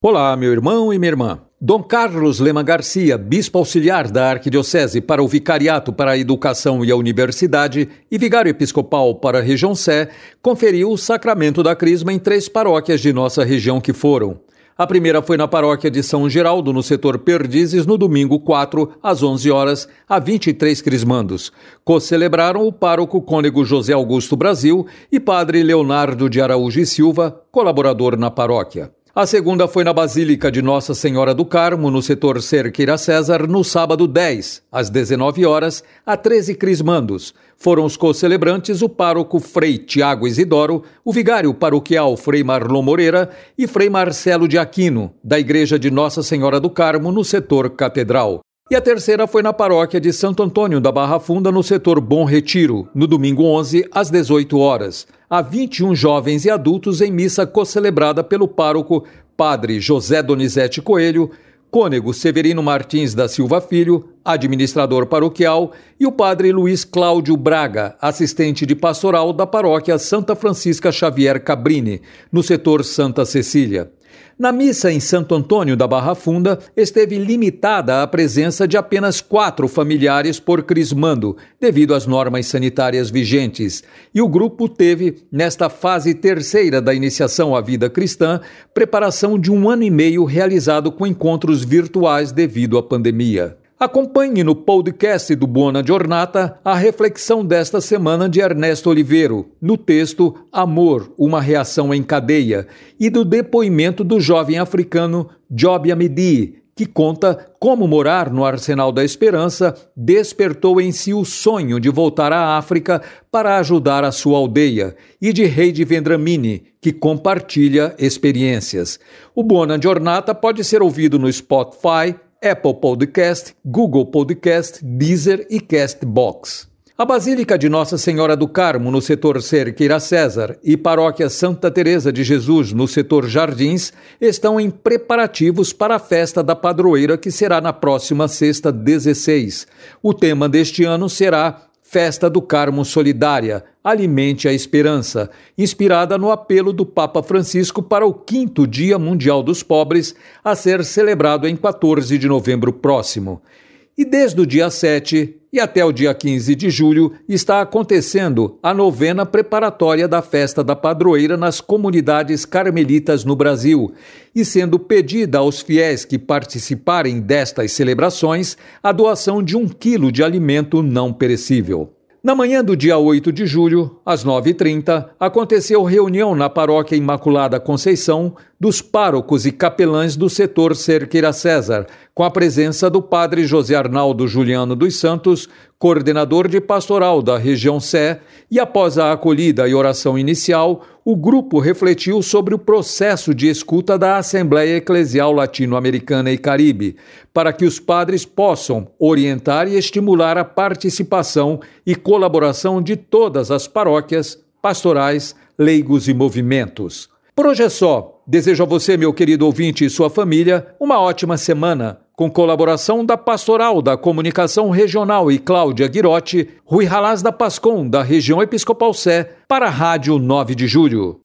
Olá, meu irmão e minha irmã. Dom Carlos Lema Garcia, bispo auxiliar da Arquidiocese para o Vicariato para a Educação e a Universidade e vigário episcopal para a região Sé, conferiu o sacramento da Crisma em três paróquias de nossa região que foram. A primeira foi na paróquia de São Geraldo, no setor Perdizes, no domingo 4, às 11 horas, a 23 crismandos. Co-celebraram o pároco cônego José Augusto Brasil e padre Leonardo de Araújo e Silva, colaborador na paróquia. A segunda foi na Basílica de Nossa Senhora do Carmo, no setor Cerqueira César, no sábado 10, às 19 horas, a 13 crismandos. Foram os co-celebrantes o pároco Frei Tiago Isidoro, o vigário paroquial Frei Marlon Moreira e Frei Marcelo de Aquino, da Igreja de Nossa Senhora do Carmo, no setor Catedral. E a terceira foi na paróquia de Santo Antônio da Barra Funda, no setor Bom Retiro, no domingo 11, às 18 horas. Há 21 jovens e adultos em missa co-celebrada pelo pároco Padre José Donizete Coelho, cônego Severino Martins da Silva Filho, administrador paroquial, e o padre Luiz Cláudio Braga, assistente de pastoral da paróquia Santa Francisca Xavier Cabrini, no setor Santa Cecília. Na missa em Santo Antônio da Barra Funda, esteve limitada a presença de apenas quatro familiares por crismando, devido às normas sanitárias vigentes. E o grupo teve, nesta fase terceira da iniciação à vida cristã, preparação de um ano e meio realizado com encontros virtuais devido à pandemia. Acompanhe no podcast do Buona Giornata a reflexão desta semana de Ernesto Oliveiro, no texto Amor, uma reação em cadeia, e do depoimento do jovem africano Job Amidi, que conta como morar no Arsenal da Esperança despertou em si o sonho de voltar à África para ajudar a sua aldeia, e de Heidi Vendramini, que compartilha experiências. O Buona Giornata pode ser ouvido no Spotify, Apple Podcast, Google Podcast, Deezer e Castbox. A Basílica de Nossa Senhora do Carmo, no setor Cerqueira César, e Paróquia Santa Teresa de Jesus, no setor Jardins, estão em preparativos para a festa da padroeira que será na próxima sexta 16. O tema deste ano será Festa do Carmo Solidária, Alimente a Esperança, inspirada no apelo do Papa Francisco para o quinto Dia Mundial dos Pobres, a ser celebrado em 14 de novembro próximo. E desde o dia 7 e até o dia 15 de julho está acontecendo a novena preparatória da festa da padroeira nas comunidades carmelitas no Brasil, e sendo pedida aos fiéis que participarem destas celebrações a doação de um quilo de alimento não perecível. Na manhã do dia 8 de julho, às 9h30, aconteceu reunião na Paróquia Imaculada Conceição dos párocos e capelães do setor Cerqueira César, com a presença do padre José Arnaldo Juliano dos Santos, coordenador de pastoral da região Sé, e após a acolhida e oração inicial, o grupo refletiu sobre o processo de escuta da Assembleia Eclesial Latino-Americana e Caribe, para que os padres possam orientar e estimular a participação e colaboração de todas as paróquias, pastorais, leigos e movimentos. Por hoje é só. Desejo a você, meu querido ouvinte e sua família, uma ótima semana, com colaboração da Pastoral da Comunicação Regional e Cláudia Guirotti, Rui Ralaz da Pascom, da região Episcopal Sé, para a Rádio 9 de Julho.